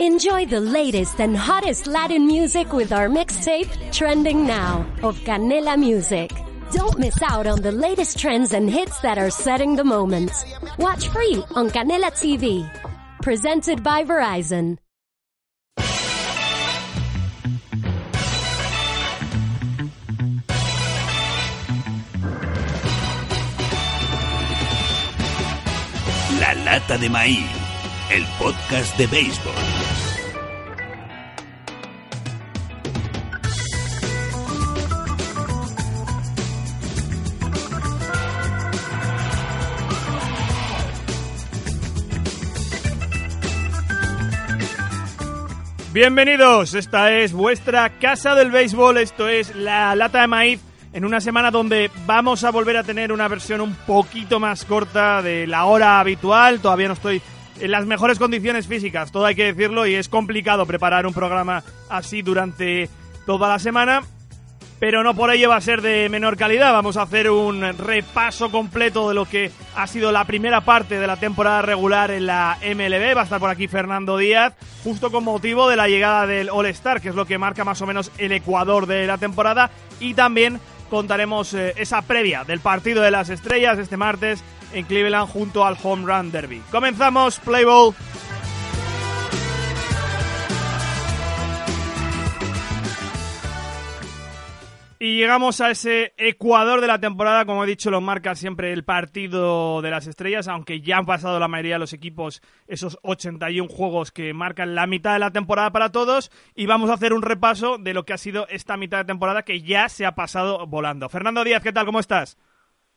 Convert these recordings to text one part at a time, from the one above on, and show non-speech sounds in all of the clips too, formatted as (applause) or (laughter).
Enjoy the latest and hottest Latin music with our mixtape, Trending Now, of Canela Music. Don't miss out on the latest trends and hits that are setting the moment. Watch free on Canela TV. Presented by Verizon. La lata de maíz, el podcast de béisbol. Bienvenidos, esta es vuestra casa del béisbol, esto es la lata de maíz en una semana donde vamos a volver a tener una versión un poquito más corta de la hora habitual, todavía no estoy en las mejores condiciones físicas, todo hay que decirlo, y es complicado preparar un programa así durante toda la semana, pero no por ello va a ser de menor calidad. Vamos a hacer un repaso completo de lo que ha sido la primera parte de la temporada regular en la MLB. Va a estar por aquí Fernando Díaz, justo con motivo de la llegada del All-Star, que es lo que marca más o menos el ecuador de la temporada, y también contaremos eh, esa previa del partido de las estrellas este martes en Cleveland junto al Home Run Derby. Comenzamos, Play Y llegamos a ese Ecuador de la temporada, como he dicho, lo marca siempre el partido de las estrellas, aunque ya han pasado la mayoría de los equipos esos 81 juegos que marcan la mitad de la temporada para todos, y vamos a hacer un repaso de lo que ha sido esta mitad de temporada que ya se ha pasado volando. Fernando Díaz, ¿qué tal? ¿Cómo estás?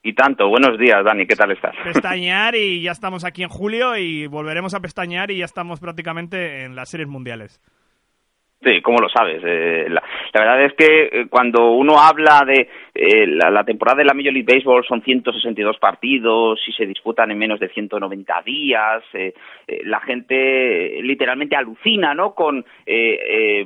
Y tanto, buenos días, Dani, ¿qué tal estás? Pestañear y ya estamos aquí en julio y volveremos a pestañear y ya estamos prácticamente en las series mundiales. Sí, ¿cómo lo sabes? Eh, la, verdad es que eh, cuando uno habla de eh, la, temporada de la Major League Baseball son 162 partidos y se disputan en menos de 190 días, eh, eh, la gente literalmente alucina, ¿no? Con,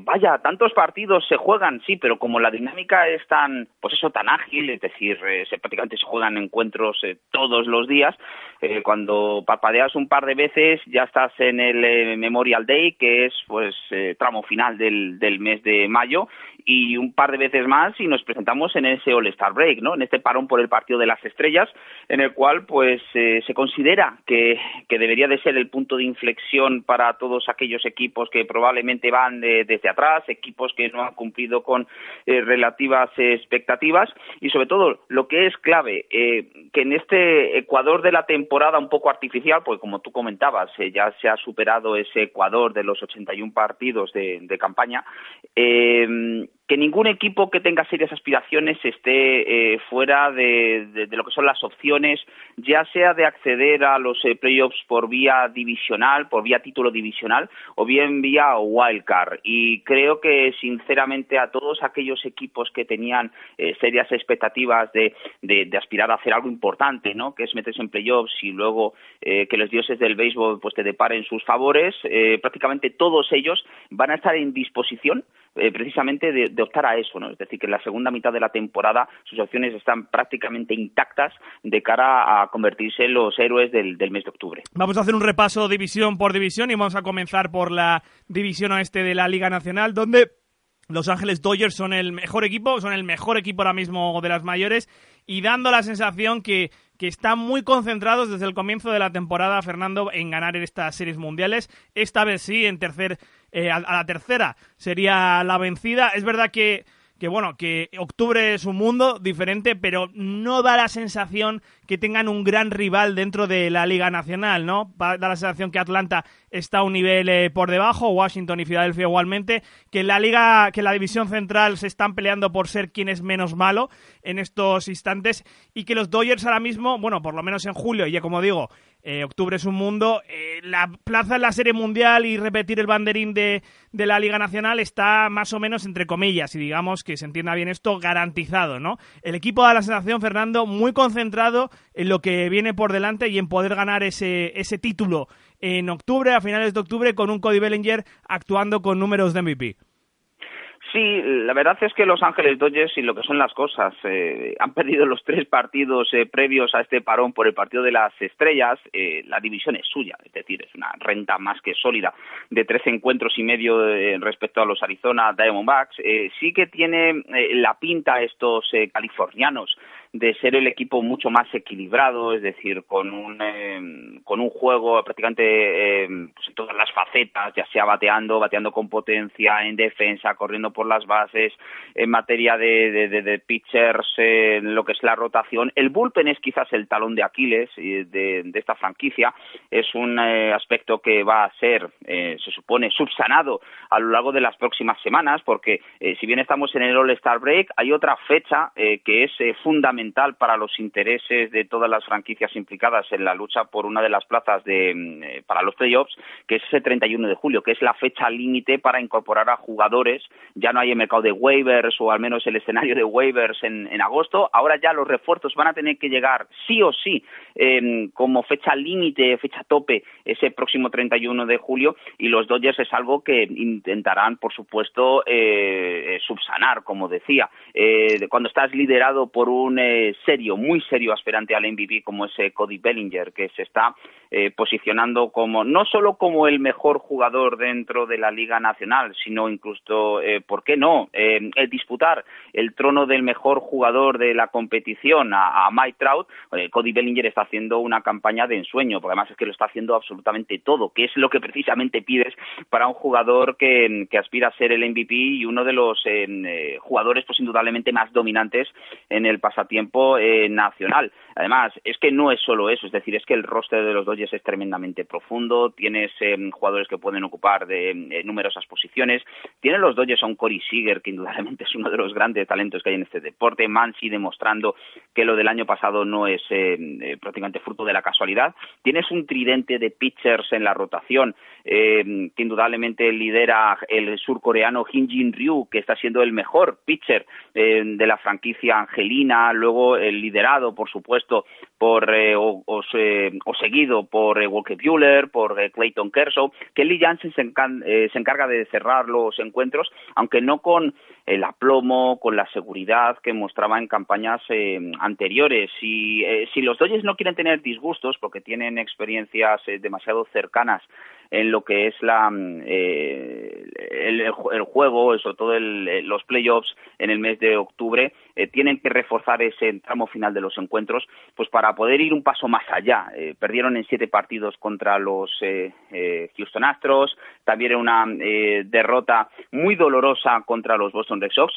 vaya, tantos partidos se juegan, sí, pero como la dinámica es tan, pues eso, tan ágil, es decir, se, prácticamente se juegan encuentros todos los días, cuando parpadeas un par de veces ya estás en el Memorial Day, que es, pues, tramo final de del, del mes de mayo y un par de veces más y nos presentamos en ese All-Star Break, ¿no? En este parón por el partido de las estrellas, en el cual pues eh, se considera que, que, debería de ser el punto de inflexión para todos aquellos equipos que probablemente van de, desde atrás, equipos que no han cumplido con eh, relativas expectativas y sobre todo lo que es clave, eh, que en este Ecuador de la temporada un poco artificial, porque como tú comentabas, eh, ya se ha superado ese Ecuador de los 81 partidos de, de campaña, eh, que ningún equipo que tenga serias aspiraciones esté eh, fuera de, de, lo que son las opciones, ya sea de acceder a los eh, playoffs por vía divisional, por vía título divisional, o bien vía wildcard. Y creo que, sinceramente, a todos aquellos equipos que tenían eh, serias expectativas de, de, de, aspirar a hacer algo importante, ¿no? que es meterse en playoffs y luego eh, que los dioses del béisbol pues, te deparen sus favores, eh, prácticamente todos ellos van a estar en disposición eh, precisamente de, de, optar a eso, ¿no? Es decir, que en la segunda mitad de la temporada sus opciones están prácticamente intactas de cara a convertirse en los héroes del, del, mes de octubre. Vamos a hacer un repaso división por división y vamos a comenzar por la división oeste de la Liga Nacional, donde los Ángeles Dodgers son el mejor equipo, son el mejor equipo ahora mismo de las mayores y dando la sensación que que están muy concentrados desde el comienzo de la temporada, Fernando, en ganar estas series mundiales. Esta vez sí, en tercer, eh, a, la tercera sería la vencida. Es verdad que que bueno, que octubre es un mundo diferente, pero no da la sensación que tengan un gran rival dentro de la Liga Nacional, ¿no? Da la sensación que Atlanta está a un nivel eh, por debajo, Washington y Filadelfia igualmente, que la Liga, que la División Central se están peleando por ser quien es menos malo en estos instantes y que los Dodgers ahora mismo, bueno, por lo menos en julio, ya como digo, eh, octubre es un mundo. Eh, la plaza en la Serie Mundial y repetir el banderín de, de, la Liga Nacional está más o menos entre comillas y digamos que se entienda bien esto garantizado, ¿no? El equipo da la sensación, Fernando, muy concentrado en lo que viene por delante y en poder ganar ese, ese título en octubre, a finales de octubre, con un Cody Bellinger actuando con números de MVP. Sí, la verdad es que Los Ángeles Dodgers y lo que son las cosas eh, han perdido los tres partidos eh, previos a este parón por el partido de las estrellas. Eh, la división es suya, es decir, es una renta más que sólida de tres encuentros y medio respecto a los Arizona Diamondbacks. sí que tiene la pinta estos californianos de ser el equipo mucho más equilibrado, es decir, con un, eh, con un juego prácticamente eh, en todas las facetas, ya sea bateando, bateando con potencia, en defensa, corriendo por las bases, en materia de, de, de, pitchers, en lo que es la rotación. El bullpen es quizás el talón de Aquiles de, de esta franquicia, es un eh, aspecto que va a ser, se supone, subsanado a lo largo de las próximas semanas, porque si bien estamos en el All-Star Break, hay otra fecha que es fundamental para los intereses de todas las franquicias implicadas en la lucha por una de las plazas de, mm, eh, para los playoffs, que es ese 31 de julio, que es la fecha límite para incorporar a jugadores. Ya no hay el mercado de waivers o al menos el escenario de waivers en, agosto. Ahora ya los refuerzos van a tener que llegar sí o sí em, como fecha límite, fecha tope, ese próximo 31 de julio y los Dodgers es algo que intentarán, por supuesto, eh, subsanar, como decía. Eh, cuando estás liderado por un serio, muy serio aspirante al MVP como ese Cody Bellinger, que se está eh, posicionando como no solo como el mejor jugador dentro de la Liga Nacional, sino incluso, eh, ¿por qué no?, eh, el disputar el trono del mejor jugador de la competición a, Mike Trout. Cody Bellinger está haciendo una campaña de ensueño, porque además es que lo está haciendo absolutamente todo, que es lo que precisamente pides para un jugador que, aspira a ser el MVP y uno de los jugadores, pues indudablemente más dominantes en el pasatiempo eh, nacional. Además, es que no es solo eso, es decir, es que el roster de los Es tremendamente profundo, tienes em, jugadores que pueden ocupar de eh, numerosas posiciones, tienen los Dodgers a un Corey Seager, que indudablemente es uno de los grandes talentos que hay en este deporte, Mansi demostrando que lo del año pasado no es em, eh, prácticamente fruto de la casualidad, tienes un tridente de pitchers en la rotación, em, que indudablemente lidera el surcoreano Hin Jin Ryu, que está siendo el mejor pitcher de la franquicia angelina, luego el liderado, por supuesto, por eh, o, seguido por eh, Walker Buehler, por eh, Clayton Kershaw. Kelly Jansen se, se, encarga de cerrar los encuentros, aunque no con el aplomo, con la seguridad que mostraba en campañas anteriores. Y si los Dodgers no quieren tener disgustos, porque tienen experiencias demasiado cercanas en lo que es la mm, eh, el, juego, sobre todo el, los playoffs en el mes de octubre, eh, tienen que reforzar ese tramo final de los encuentros, pues para poder ir un paso más allá. Eh, perdieron en siete partidos contra los Houston Astros, también una derrota muy dolorosa contra los Boston Red Sox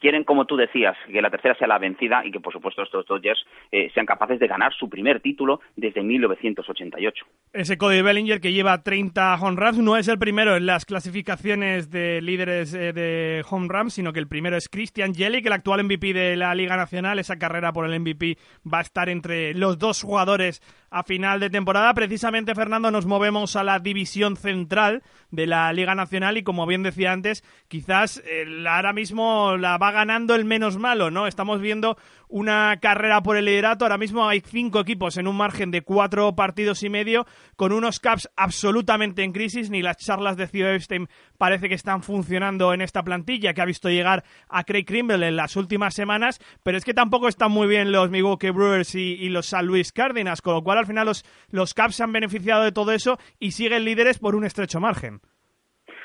quieren, como tú decías, que la tercera sea la vencida y que, por supuesto, estos Dodgers eh, sean capaces de ganar su primer título desde 1988. Ese Cody Bellinger que lleva 30 home runs no es el primero en las clasificaciones de líderes eh, de home runs, sino que el primero es Christian Jelly, que el actual MVP de la Liga Nacional. Esa carrera por el MVP va a estar entre los dos jugadores a final de temporada. Precisamente, Fernando, nos movemos a la división central de la Liga Nacional y, como bien decía antes, quizás eh, ahora mismo la va ganando el menos malo, ¿no? Estamos viendo una carrera por el liderato. Ahora mismo hay cinco equipos en un margen de cuatro partidos y medio, con unos Caps absolutamente en crisis. Ni las charlas de Theo Epstein parece que están funcionando en esta plantilla, que ha visto llegar a Craig Krimble en las últimas semanas. Pero es que tampoco están muy bien los Milwaukee Brewers y, los San Luis Cardinals, con lo cual al final los, los Caps se han beneficiado de todo eso y siguen líderes por un estrecho margen.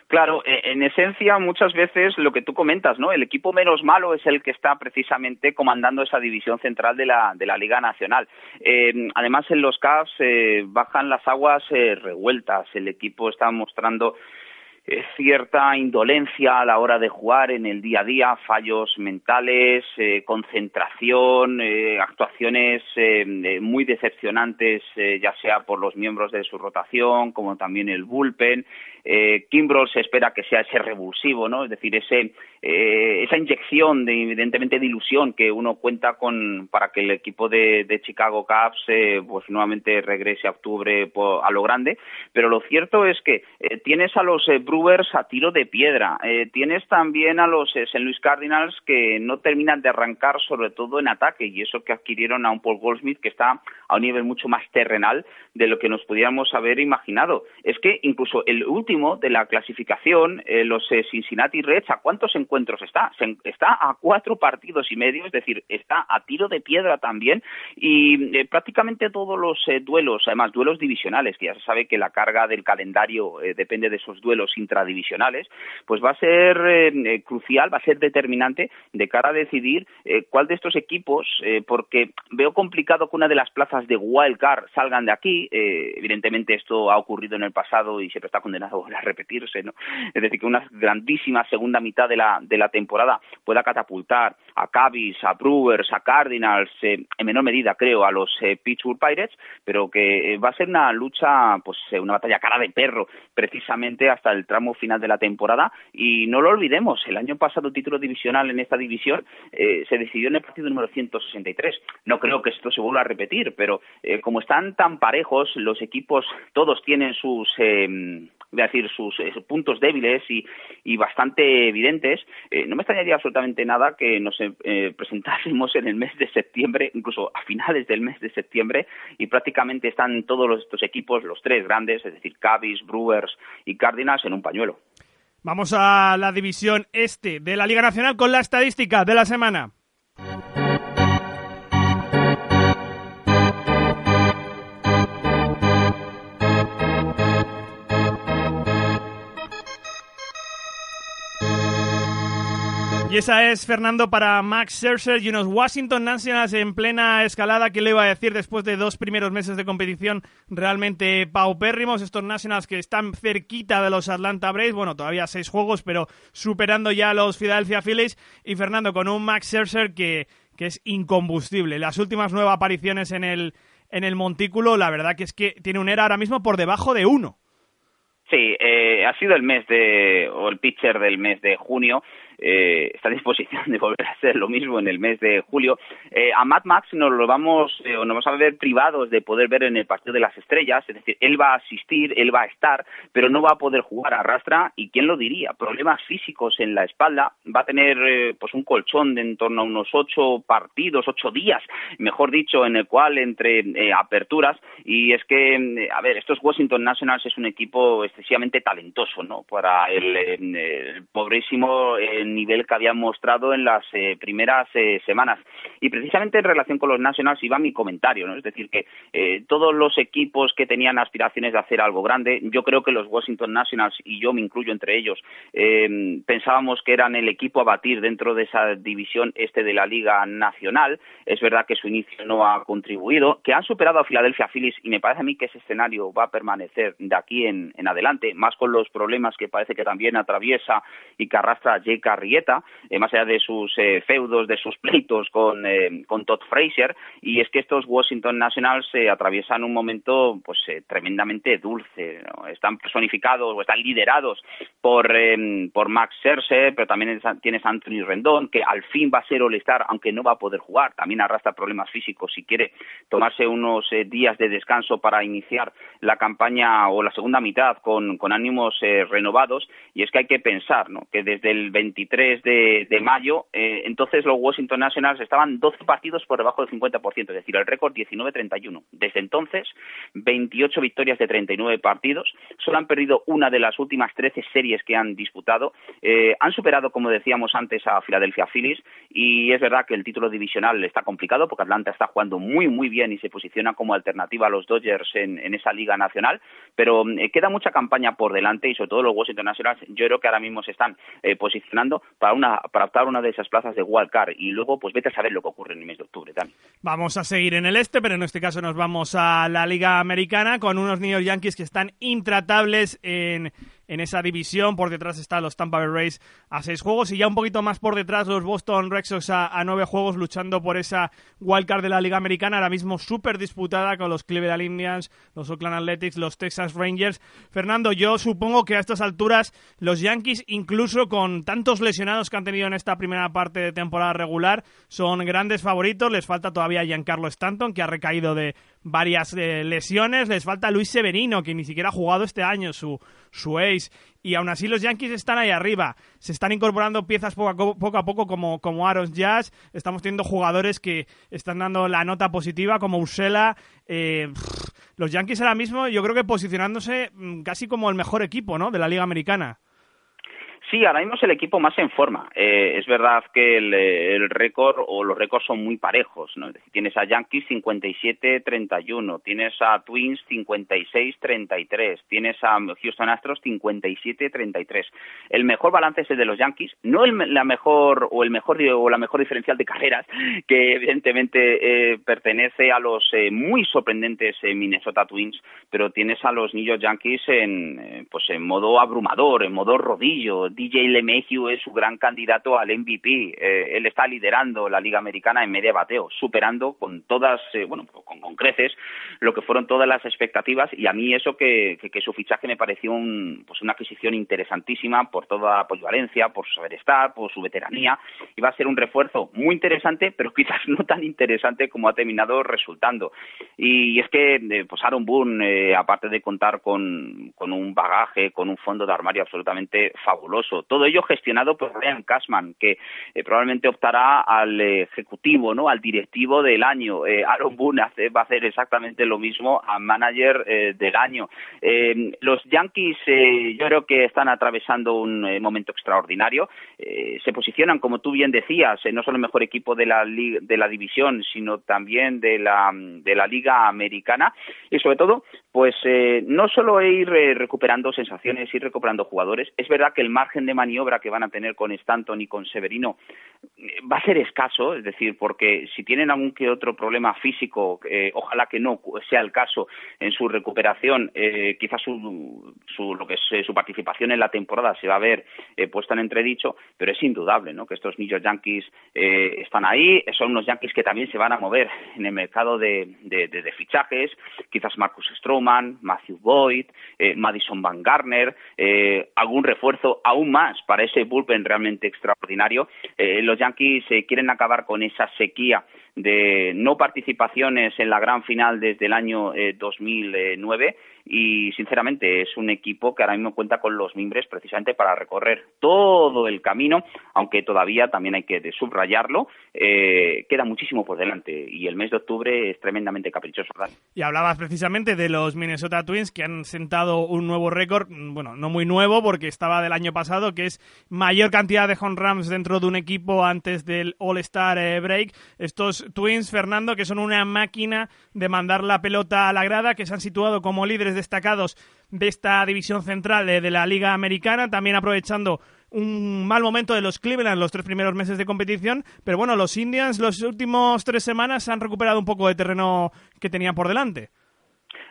Claro, e, en esencia muchas veces lo que tú comentas, ¿no? El equipo menos malo es el que está precisamente comandando esa división central de la, de la Liga Nacional. Eh, además, en los Cavs eh, bajan las aguas eh, revueltas. El equipo está mostrando eh, cierta indolencia a la hora de jugar en el día a día, fallos mentales, eh, concentración, eh, actuaciones muy decepcionantes, ya sea por los miembros de su rotación, como también el bullpen. Kimbrel se espera que sea ese revulsivo, ¿no? Es decir, ese, esa inyección de, evidentemente, de ilusión que uno cuenta con para que el equipo de, Chicago Cubs pues nuevamente regrese a octubre a lo grande. Pero lo cierto es que tienes a los a tiro de piedra. Eh, tienes también a los eh, St. Louis Cardinals que no terminan de arrancar, sobre todo en ataque, y eso que adquirieron a un Paul Goldsmith que está a un nivel mucho más terrenal de lo que nos pudiéramos haber imaginado. Es que incluso el último de la clasificación, eh, los eh, Cincinnati Reds, ¿a cuántos encuentros está? está a cuatro partidos y medio, es decir, está a tiro de piedra también y eh, prácticamente todos los duelos, además duelos divisionales, que ya se sabe que la carga del calendario depende de esos duelos intradivisionales, pues va a ser crucial, va a ser determinante de cara a decidir cuál de estos equipos, porque veo complicado que una de las plazas de wild card salgan de aquí, evidentemente esto ha ocurrido en el pasado y siempre está condenado (laughs) a repetirse, ¿no? Es decir, que una grandísima segunda mitad de la, de la temporada pueda catapultar a Cavs, a Brewers, a Cardinals, eh, en menor medida, creo, a los eh, Pittsburgh Pirates, pero que eh, va a ser una lucha, pues una batalla cara de perro, precisamente hasta el tramo final de la temporada. Y no lo olvidemos, el año pasado título divisional en esta división se decidió en el partido número 163. No creo que esto se vuelva a repetir, pero como están tan parejos, los equipos todos tienen sus decir, sus, puntos débiles y, y bastante evidentes, eh, no me extrañaría absolutamente nada que nos eh, presentásemos en el mes de septiembre, incluso a finales del mes de septiembre, y prácticamente están todos estos equipos, los tres grandes, es decir, Cavs, Brewers y Cardinals, en un pañuelo. Vamos a la división este de la Liga Nacional con la estadística de la semana. Y esa es, Fernando, para Max Scherzer y unos Washington Nationals en plena escalada. que le iba a decir después de dos primeros meses de competición realmente paupérrimos? Estos Nationals que están cerquita de los Atlanta Braves. Bueno, todavía seis juegos, pero superando ya los Philadelphia Phillies. Y Fernando, con un Max Scherzer que, que es incombustible. Las últimas nueve apariciones en el, en el montículo, la verdad que es que tiene un era ahora mismo por debajo de uno. Sí, eh, ha sido el mes de, o el pitcher del mes de junio eh, está a disposición de volver a hacer lo mismo en el mes de julio. Eh, a Matt Max nos lo vamos, eh, vamos a ver privados de poder ver en el partido de las estrellas, es decir, él va a asistir, él va a estar, pero no va a poder jugar a rastra y quién lo diría, problemas físicos en la espalda, va a tener eh, pues un colchón de en torno a unos ocho partidos, ocho días, mejor dicho, en el cual entre eh, aperturas y es que, a ver, estos Washington Nationals es un equipo excesivamente talentoso, ¿no? Para el, el pobrísimo nivel que habían mostrado en las eh, primeras eh, semanas. Y precisamente en relación con los Nationals iba mi comentario, ¿no? Es decir, que eh, todos los equipos que tenían aspiraciones de hacer algo grande, yo creo que los Washington Nationals, y yo me incluyo entre ellos, pensábamos que eran el equipo a batir dentro de esa división este de la Liga Nacional. Es verdad que su inicio no ha contribuido, que han superado a Philadelphia Phillies y me parece a mí que ese escenario va a permanecer de aquí en, adelante, más con los problemas que parece que también atraviesa y que arrastra Jake Rieta, eh, más allá de sus eh, feudos, de sus (laughs) pleitos con, eh, con Todd Frazier, y es que estos Washington Nationals atraviesan un momento pues tremendamente dulce, están personificados o están liderados por, por Max Scherzer, pero también tienes Anthony Rendón, que al fin va a ser All-Star, aunque no va a poder jugar, también arrastra problemas físicos si quiere tomarse unos días de descanso para iniciar la campaña o la segunda mitad con, con ánimos renovados, y es que hay que pensar ¿no? que desde el 23 de, de mayo, eh, entonces los Washington Nationals estaban 12 partidos por debajo del 50%, es decir, el récord 19-31. Desde entonces, 28 victorias de 39 partidos, solo han perdido una de las últimas 13 series que han disputado, eh, han superado, como decíamos antes, a Philadelphia Phillies y es verdad que el título divisional está complicado porque Atlanta está jugando muy, muy bien y se posiciona como alternativa a los Dodgers en, esa liga nacional, pero eh, queda mucha campaña por delante y sobre todo los Washington Nationals yo creo que ahora mismo se están posicionando para una para optar una de esas plazas de wildcard y luego pues vete a saber lo que ocurre en el mes de octubre también. Vamos a seguir en el este, pero en este caso nos vamos a la Liga Americana con unos York Yankees que están intratables en en esa división. Por detrás están los Tampa Bay Rays a seis juegos y ya un poquito más por detrás los Boston Red Sox a, nueve juegos luchando por esa wildcard de la Liga Americana, ahora mismo súper disputada con los Cleveland Indians, los Oakland Athletics, los Texas Rangers. Fernando, yo supongo que a estas alturas los Yankees, incluso con tantos lesionados que han tenido en esta primera parte de temporada regular, son grandes favoritos. Les falta todavía Giancarlo Stanton, que ha recaído de varias eh, lesiones. Les falta Luis Severino, que ni siquiera ha jugado este año su, su ace. Y aún así los Yankees están ahí arriba. Se están incorporando piezas poco a poco, a poco como, como Aaron Jazz. Estamos teniendo jugadores que están dando la nota positiva, como Ursela. Eh, los Yankees ahora mismo yo creo que posicionándose mm, casi como el mejor equipo, ¿no? De la Liga Americana. Sí, ahora mismo es el equipo más en forma. Eh, es verdad que el, récord o los récords son muy parejos. ¿no? tienes a Yankees 57-31, tienes a Twins 56-33, tienes a Houston Astros 57-33. El mejor balance es el de los Yankees, no el, la mejor o el mejor o la mejor diferencial de carreras (laughs) que evidentemente eh, pertenece a los eh, muy sorprendentes Minnesota Twins, pero tienes a los New York Yankees en pues en modo abrumador, en modo rodillo DJ LeMahieu es su gran candidato al MVP. Eh, él está liderando la Liga Americana en media bateo, superando con todas, eh, bueno, con, con, creces lo que fueron todas las expectativas y a mí eso que, su fichaje me pareció un, pues una adquisición interesantísima por toda la polivalencia, por su saber estar, por su veteranía. Iba a ser un refuerzo muy interesante, pero quizás (laughs) no tan interesante como ha terminado resultando. Y, es que, eh, pues Aaron Boone, aparte de contar con, con un bagaje, con un fondo de armario absolutamente fabuloso, todo ello gestionado por Ryan Cashman, que eh, probablemente optará al ejecutivo, ¿no? Al directivo del año. Eh, Aaron Boone va a hacer exactamente lo mismo a manager eh, del año. los Yankees yo creo que están atravesando un momento extraordinario. se posicionan, como tú bien decías, no solo el mejor equipo de la, de la división, sino también de la, de la Liga Americana y sobre todo, pues no solo ir recuperando sensaciones, ir recuperando jugadores. Es verdad que el margen de maniobra que van a tener con Stanton y con Severino eh, va a ser escaso, es decir, porque si tienen algún que otro problema físico, eh, ojalá que no sea el caso en su recuperación, eh, quizás su, su, lo que es su participación en la temporada se va a ver puesta en entredicho, pero es indudable ¿no? que estos New York Yankees están ahí, son unos Yankees que también se van a mover en el mercado de, de, de, fichajes, quizás Marcus Stroman, Matthew Boyd, Madison Van Garner, algún refuerzo aún más para ese bullpen realmente extraordinario. Eh, los Yankees eh, quieren acabar con esa sequía de no participaciones en la gran final desde el año 2009 eh, y sinceramente es un equipo que ahora mismo cuenta con los mimbres precisamente para recorrer todo el camino, aunque todavía también hay que subrayarlo, eh, queda muchísimo por delante y el mes de octubre es tremendamente caprichoso. Y hablabas precisamente de los Minnesota Twins que han sentado un nuevo récord, bueno, no muy nuevo porque estaba del año pasado, que es mayor cantidad de home runs dentro de un equipo antes del All-Star eh, Break. Estos Twins, Fernando, que son una máquina de mandar la pelota a la grada, que se han situado como líderes destacados de esta división central de, la Liga Americana, también aprovechando un mal momento de los Cleveland los tres primeros meses de competición, pero bueno, los Indians los últimos tres semanas han recuperado un poco de terreno que tenían por delante.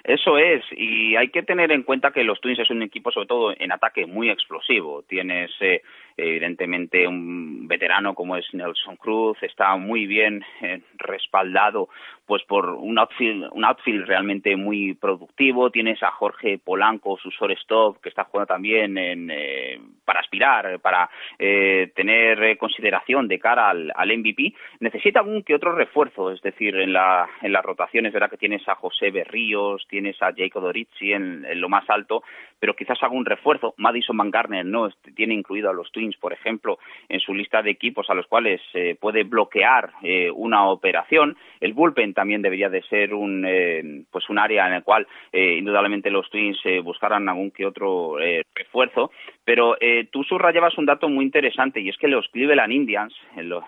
Eso es, y hay que tener en cuenta que los Twins es un equipo, sobre todo en ataque, muy explosivo. Tienes eh, evidentemente un veterano como es Nelson Cruz, está muy bien eh, respaldado pues por un outfield, un outfield realmente muy productivo, tienes a Jorge Polanco, su shortstop, que está jugando también en, eh, para aspirar, para eh, tener consideración de cara al, al, MVP, necesita algún que otro refuerzo, es decir, en la, en las rotaciones, verá que tienes a José Berríos, tienes a Jacob Dorici en, lo más alto, pero quizás algún refuerzo, Madison Van Garner no, tiene incluido a los Twins por ejemplo, en su lista de equipos a los cuales se puede bloquear eh, una operación. El bullpen también debería de ser un, eh, pues un área en el cual eh, indudablemente los Twins buscaran algún que otro refuerzo. Pero tú subrayabas un dato muy interesante y es que los Cleveland Indians,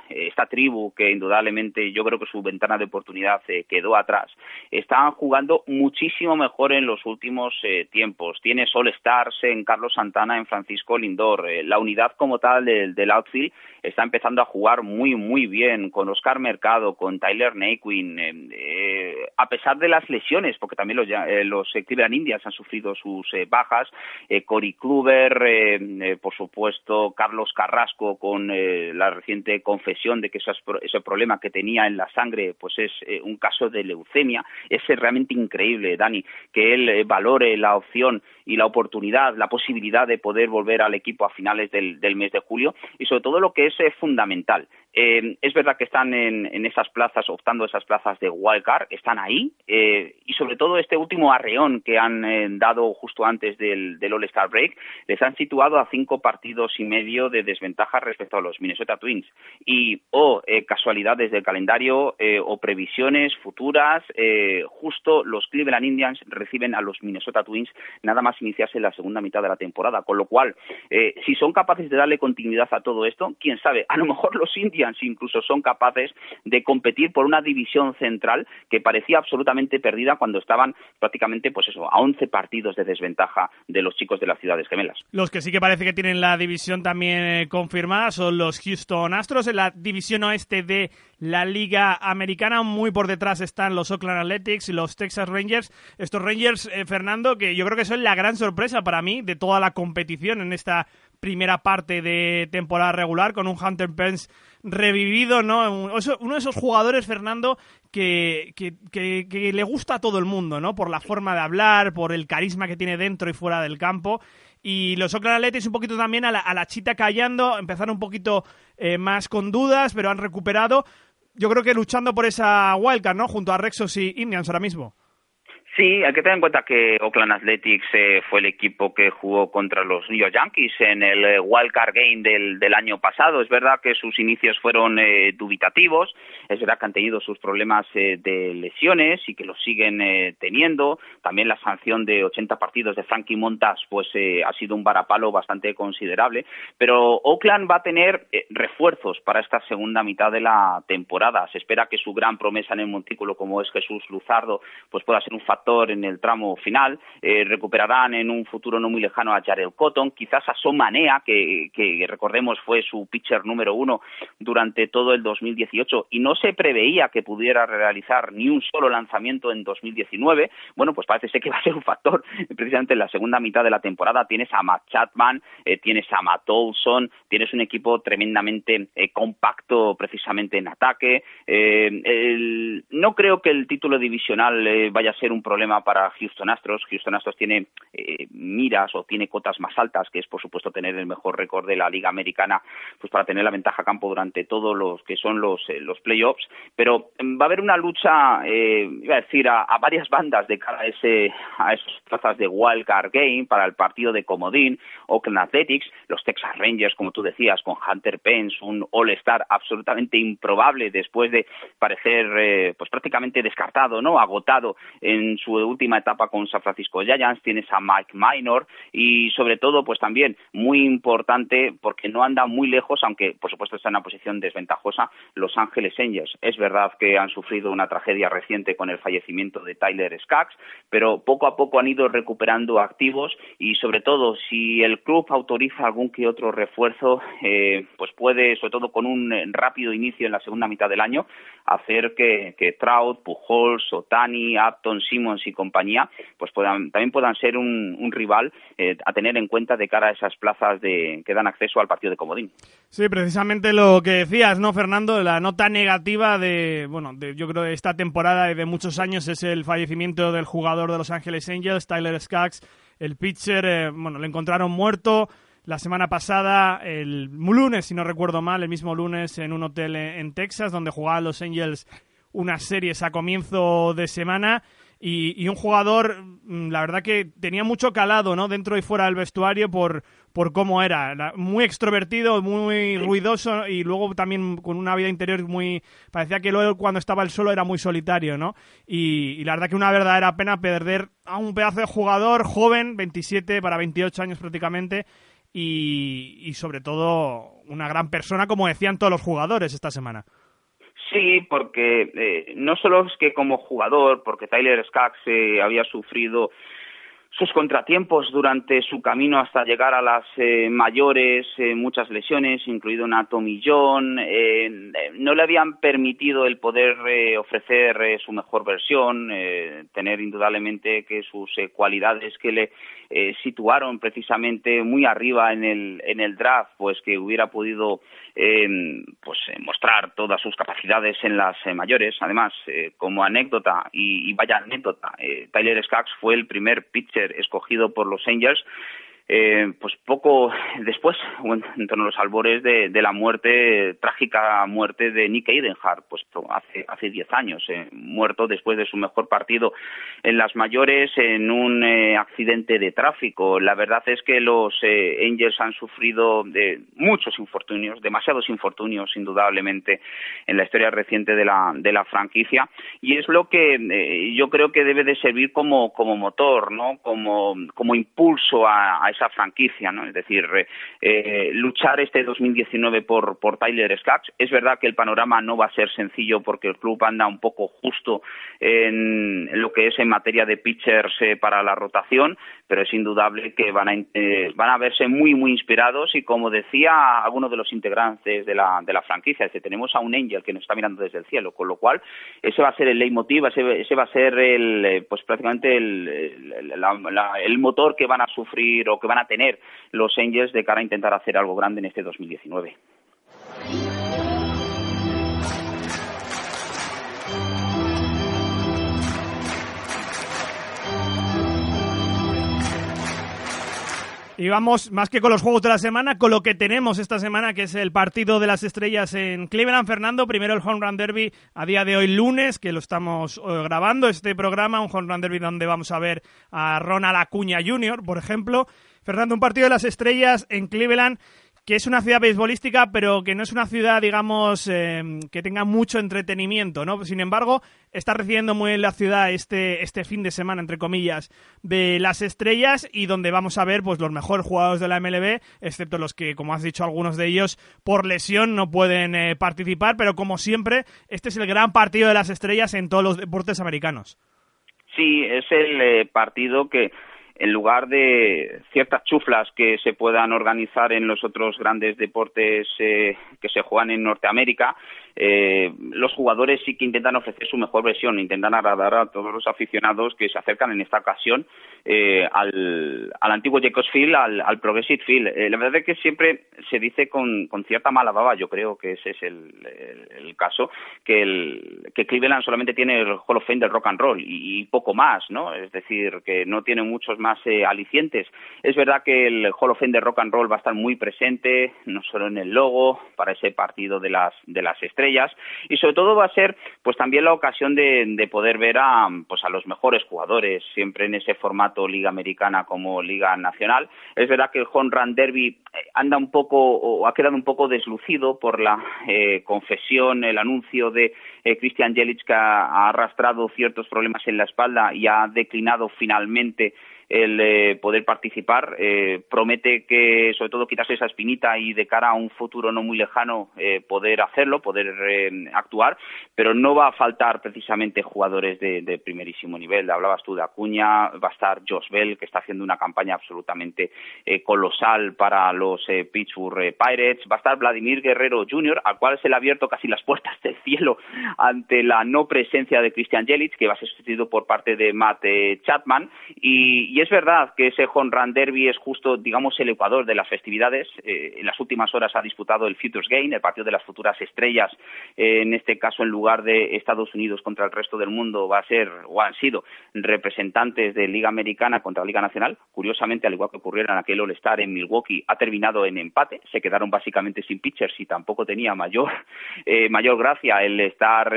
esta tribu que indudablemente yo creo que su ventana de oportunidad quedó atrás, están jugando muchísimo mejor en los últimos tiempos. Tiene All Stars en Carlos Santana, en Francisco Lindor. la unidad como tal del, outfield está empezando a jugar muy, muy bien con Oscar Mercado, con Tyler Naquin, eh, eh, a pesar de las lesiones, porque también los, eh, los Cleveland Indians han sufrido sus bajas, Cory Kluber, por supuesto, Carlos Carrasco con la reciente confesión de que ese problema que tenía en la sangre pues es un caso de leucemia. Es realmente increíble, Dani, que él valore la opción y la oportunidad, la posibilidad de poder volver al equipo a finales del, mes de julio y sobre todo lo que es fundamental, eh, es verdad que están en, esas plazas, optando esas plazas de wildcard, están ahí, eh, y sobre todo este último arreón que han eh, dado justo antes del, All-Star Break, les han situado a cinco partidos y medio de desventaja respecto a los Minnesota Twins. Y o casualidades del calendario o previsiones futuras, justo los Cleveland Indians reciben a los Minnesota Twins nada más iniciarse la segunda mitad de la temporada, con lo cual, si son capaces de darle continuidad a todo esto, quién sabe, a lo mejor los Indians incluso son capaces de competir por una división central que parecía absolutamente perdida cuando estaban prácticamente, pues eso, a 11 partidos de desventaja de los chicos de las ciudades gemelas. Los que sí que parece que tienen la división también eh, confirmada son los Houston Astros en la división oeste de la Liga Americana. Muy por detrás están los Oakland Athletics y los Texas Rangers. Estos Rangers, eh, Fernando, que yo creo que son la gran sorpresa para mí de toda la competición en esta primera parte de temporada regular con un Hunter Pence revivido, ¿no? Uno de esos jugadores, Fernando, que, que, le gusta a todo el mundo, ¿no? Por la forma de hablar, por el carisma que tiene dentro y fuera del campo. Y los Oakland Athletics un poquito también a la, chita callando, empezaron un poquito eh, más con dudas, pero han recuperado. Yo creo que luchando por esa wildcard, ¿no? Junto a Rexos y Indians ahora mismo. Sí, hay que tener en cuenta que Oakland Athletics eh, fue el equipo que jugó contra los New York Yankees en el eh, Wild Card Game del, del, año pasado. Es verdad que sus inicios fueron eh, dubitativos, es verdad que han tenido sus problemas de lesiones y que los siguen teniendo. También la sanción de 80 partidos de Frankie Montas pues ha sido un varapalo bastante considerable. Pero Oakland va a tener refuerzos para esta segunda mitad de la temporada. Se espera que su gran promesa en el montículo, como es Jesús Luzardo, pues pueda ser un factor en el tramo final. Eh, recuperarán en un futuro no muy lejano a Jared Cotton, quizás a Somanea, que, que recordemos fue su pitcher número uno durante todo el 2018 y no se preveía que pudiera realizar ni un solo lanzamiento en 2019. Bueno, pues parece ser que va a ser un factor precisamente en la segunda mitad de la temporada. Tienes a Matt Chapman, eh, tienes a Matt Olson, tienes un equipo tremendamente eh, compacto precisamente en ataque. no creo que el título divisional vaya a ser un problema para Houston Astros. Houston Astros tiene eh, miras o tiene cotas más altas, que es por supuesto tener el mejor récord de la Liga Americana, pues para tener la ventaja a campo durante todos los que son los, eh, los playoffs. Pero mm, va a haber una lucha, eh, iba a decir, a, varias bandas de cara a, ese, a esas plazas de Wild Card Game para el partido de Comodín, Oakland Athletics, los Texas Rangers, como tú decías, con Hunter Pence, un All-Star absolutamente improbable después de parecer pues prácticamente descartado, no agotado en su última etapa con San Francisco Giants, tienes a Mike Minor y sobre todo pues también muy importante porque no anda muy lejos, aunque por supuesto está en una posición desventajosa, Los Ángeles Angels. Es verdad que han sufrido una tragedia reciente con el fallecimiento de Tyler Skaggs, pero poco a poco han ido recuperando activos y sobre todo si el club autoriza algún que otro refuerzo, eh, pues puede, sobre todo con un rápido inicio en la segunda mitad del año, hacer que, Trout, Pujols, Otani, Upton, Simmons y compañía, pues puedan, también puedan ser un, rival eh, a tener en cuenta de cara a esas plazas de, que dan acceso al partido de Comodín. Sí, precisamente lo que decías, ¿no, Fernando? La nota negativa de, bueno, de, yo creo de esta temporada y de muchos años es el fallecimiento del jugador de Los Ángeles Angels, Tyler Skaggs, el pitcher, eh, bueno, le encontraron muerto la semana pasada, el lunes, si no recuerdo mal, el mismo lunes en un hotel en Texas, donde jugaban los Angels unas series a comienzo de semana y, un jugador, mm, la verdad que tenía mucho calado, ¿no? Dentro y fuera del vestuario por, por cómo era. Muy extrovertido, muy ruidoso y luego también con una vida interior muy... Parecía que luego cuando estaba el solo era muy solitario, ¿no? Y, la verdad que una verdadera pena perder a un pedazo de jugador joven, 27 para 28 años prácticamente, y, y sobre todo una gran persona, como decían todos los jugadores esta semana. Sí, porque eh, no solo es que como jugador, porque Tyler Skaggs eh, había sufrido sus contratiempos durante su camino hasta llegar a las eh, mayores, eh, muchas lesiones, incluido una tomillón, eh, no le habían permitido el poder ofrecer su mejor versión, tener indudablemente que sus cualidades que le situaron precisamente muy arriba en el, en el draft, pues que hubiera podido pues mostrar todas sus capacidades en las mayores. Además, como anécdota, y, y vaya anécdota, Tyler Skaggs fue el primer pitcher escogido por los Angels eh, pues poco (laughs) después, en torno a los albores de, la muerte, trágica muerte de Nick Eidenhardt, pues hace hace diez años, eh, muerto después de su mejor partido en las mayores en un eh, accidente de tráfico. La verdad es que los Angels han sufrido de muchos infortunios, demasiados infortunios, indudablemente, en la historia reciente de la, de la franquicia, y es lo que yo creo que debe de servir como, como motor, ¿no? Como, como impulso a, esa franquicia, ¿no? Es decir, eh, eh, luchar este 2019 por, por Tyler Skaggs. Es verdad que el panorama no va a ser sencillo porque el club anda un poco justo en, lo que es en materia de pitchers eh, para la rotación, pero es indudable que van a, van a verse muy, muy inspirados y como decía alguno de los integrantes de la, de la franquicia, tenemos a un Angel que nos está mirando desde el cielo, con lo cual ese va a ser el leitmotiv, ese, ese va a ser el, pues prácticamente el, el motor que van a sufrir o que van a tener los Angels de cara a intentar hacer algo grande en este 2019. Y vamos, más que con los juegos de la semana, con lo que tenemos esta semana, que es el partido de las estrellas en Cleveland. Fernando, primero el Home Run Derby a día de hoy, lunes, que lo estamos eh, grabando, este programa, un Home Run Derby donde vamos a ver a Ronald Acuña Jr., por ejemplo. Fernando, un partido de las estrellas en Cleveland que es una ciudad beisbolística, pero que no es una ciudad, digamos, em, que tenga mucho entretenimiento, ¿no? Sin embargo, está recibiendo muy bien la ciudad este, este fin de semana, entre comillas, de las estrellas y donde vamos a ver pues los mejores jugadores de la MLB, excepto los que, como has dicho, algunos de ellos por lesión no pueden eh, participar, pero como siempre, este es el gran partido de las estrellas en todos los deportes americanos. Sí, es el eh, partido que en lugar de ciertas chuflas que se puedan organizar en los otros grandes deportes eh, que se juegan en Norteamérica, eh, los jugadores sí que intentan ofrecer su mejor versión, intentan agradar a todos los aficionados que se acercan en esta ocasión eh, al, al, antiguo Jacobs Field, al, al Progressive Field. Eh, la verdad es que siempre se dice con, con cierta mala baba, yo creo que ese es el, el, caso, que, el, que Cleveland solamente tiene el Hall of Fame del rock and roll y, poco más, ¿no? Es decir, que no tiene muchos más eh, alicientes. Es verdad que el Hall of Fame del rock and roll va a estar muy presente, no solo en el logo, para ese partido de las, de las estrellas, y sobre todo va a ser pues también la ocasión de, poder ver a pues a los mejores jugadores siempre en ese formato liga americana como liga nacional. Es verdad que el home run derby eh, anda un poco o ha quedado un poco deslucido por la eh, confesión el anuncio de eh, Christian Jelic que ha arrastrado ciertos problemas en la espalda y ha declinado finalmente el eh, poder participar. Eh, promete que, sobre todo, quitarse esa espinita y de cara a un futuro no muy lejano eh, poder hacerlo, poder actuar, pero no va a faltar precisamente jugadores de, primerísimo nivel. Hablabas tú de Acuña, va a estar Josh Bell, que está haciendo una campaña absolutamente colosal para los Pittsburgh Pirates, va a estar Vladimir Guerrero Jr., al cual se le ha abierto casi las puertas del cielo ante la no presencia de Christian Jelic, que va a ser sustituido por parte de Matt Chapman, y, y es verdad que ese home run derby es justo, digamos, el ecuador de las festividades. Eh, en las últimas horas ha disputado el Futures Game, el partido de las futuras estrellas. Eh, en este caso, en lugar de Estados Unidos contra el resto del mundo, va a ser o han sido representantes de Liga Americana contra Liga Nacional. Curiosamente, al igual que ocurriera en aquel All-Star en Milwaukee, ha terminado en empate. Se quedaron básicamente sin pitchers y tampoco tenía mayor, (laughs) eh, mayor gracia el estar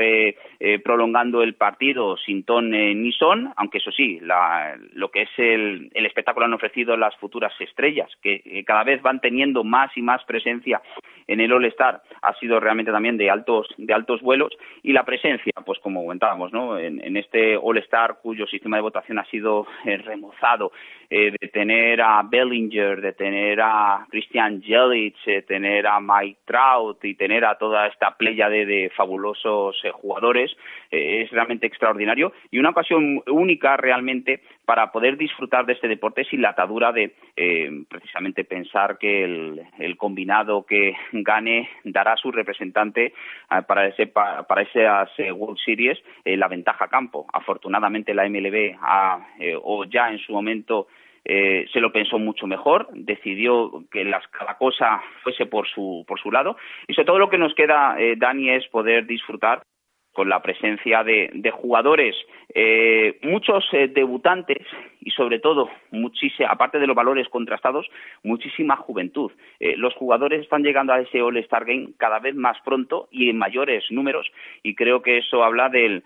prolongando el partido sin ton ni son, aunque eso sí, la, lo que es el, espectáculo han ofrecido las futuras estrellas, que eh, cada vez van teniendo más y más presencia en el All-Star. Ha sido realmente también de altos, de altos vuelos y la presencia, pues como comentábamos, ¿no? en, este All-Star cuyo sistema de votación ha sido eh, remozado, eh, de tener a Bellinger, de tener a Christian Jelic, de tener a Mike Trout y tener a toda esta playa de, de fabulosos jugadores, es realmente extraordinario y una ocasión única realmente para poder disfrutar de este deporte sin la atadura de eh, precisamente pensar que el, combinado que (laughs) gane dará a su representante eh, para ese para esas eh, World Series la ventaja a campo. Afortunadamente la MLB ha, o ya en su momento eh, se lo pensó mucho mejor, decidió que las, cada cosa fuese por su, por su lado y sobre todo lo que nos queda, eh, Dani, es poder disfrutar con la presencia de, de jugadores, eh, muchos eh, debutantes y sobre todo, aparte de los valores contrastados, muchísima juventud. Eh, los jugadores están llegando a ese All-Star Game cada vez más pronto y en mayores números y creo que eso habla del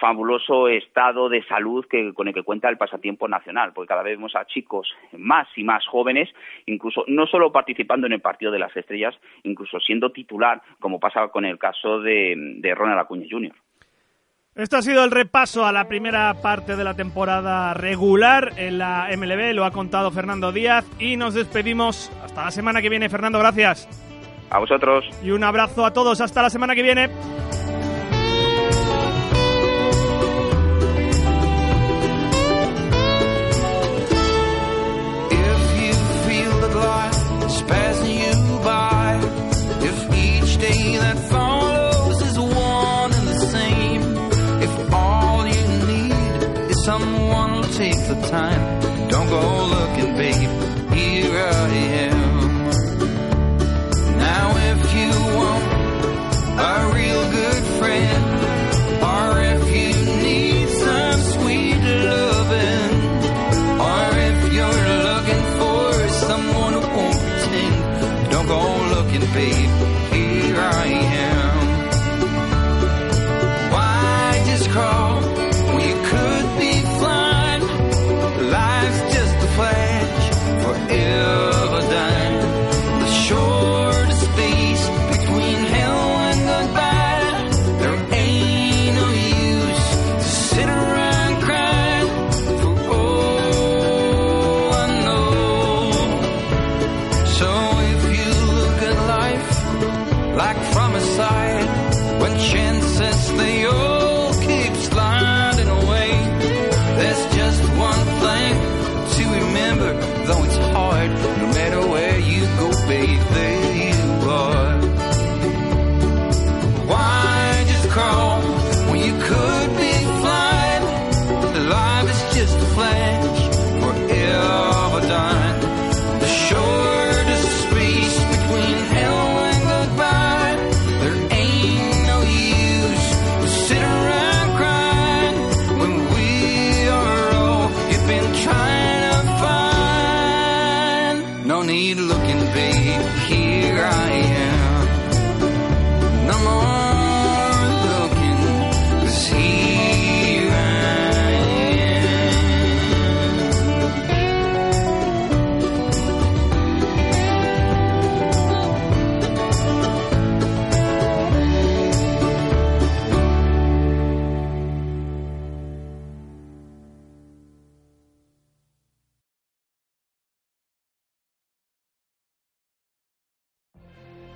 fabuloso estado de salud que, con el que cuenta el pasatiempo nacional, porque cada vez vemos a chicos más y más jóvenes, incluso no solo participando en el partido de las estrellas, incluso siendo titular, como pasa con el caso de, de Ronald Acuña Jr. Esto ha sido el repaso a la primera parte de la temporada regular en la MLB, lo ha contado Fernando Díaz y nos despedimos hasta la semana que viene. Fernando, gracias. A vosotros. Y un abrazo a todos, hasta la semana que viene. Time. Don't go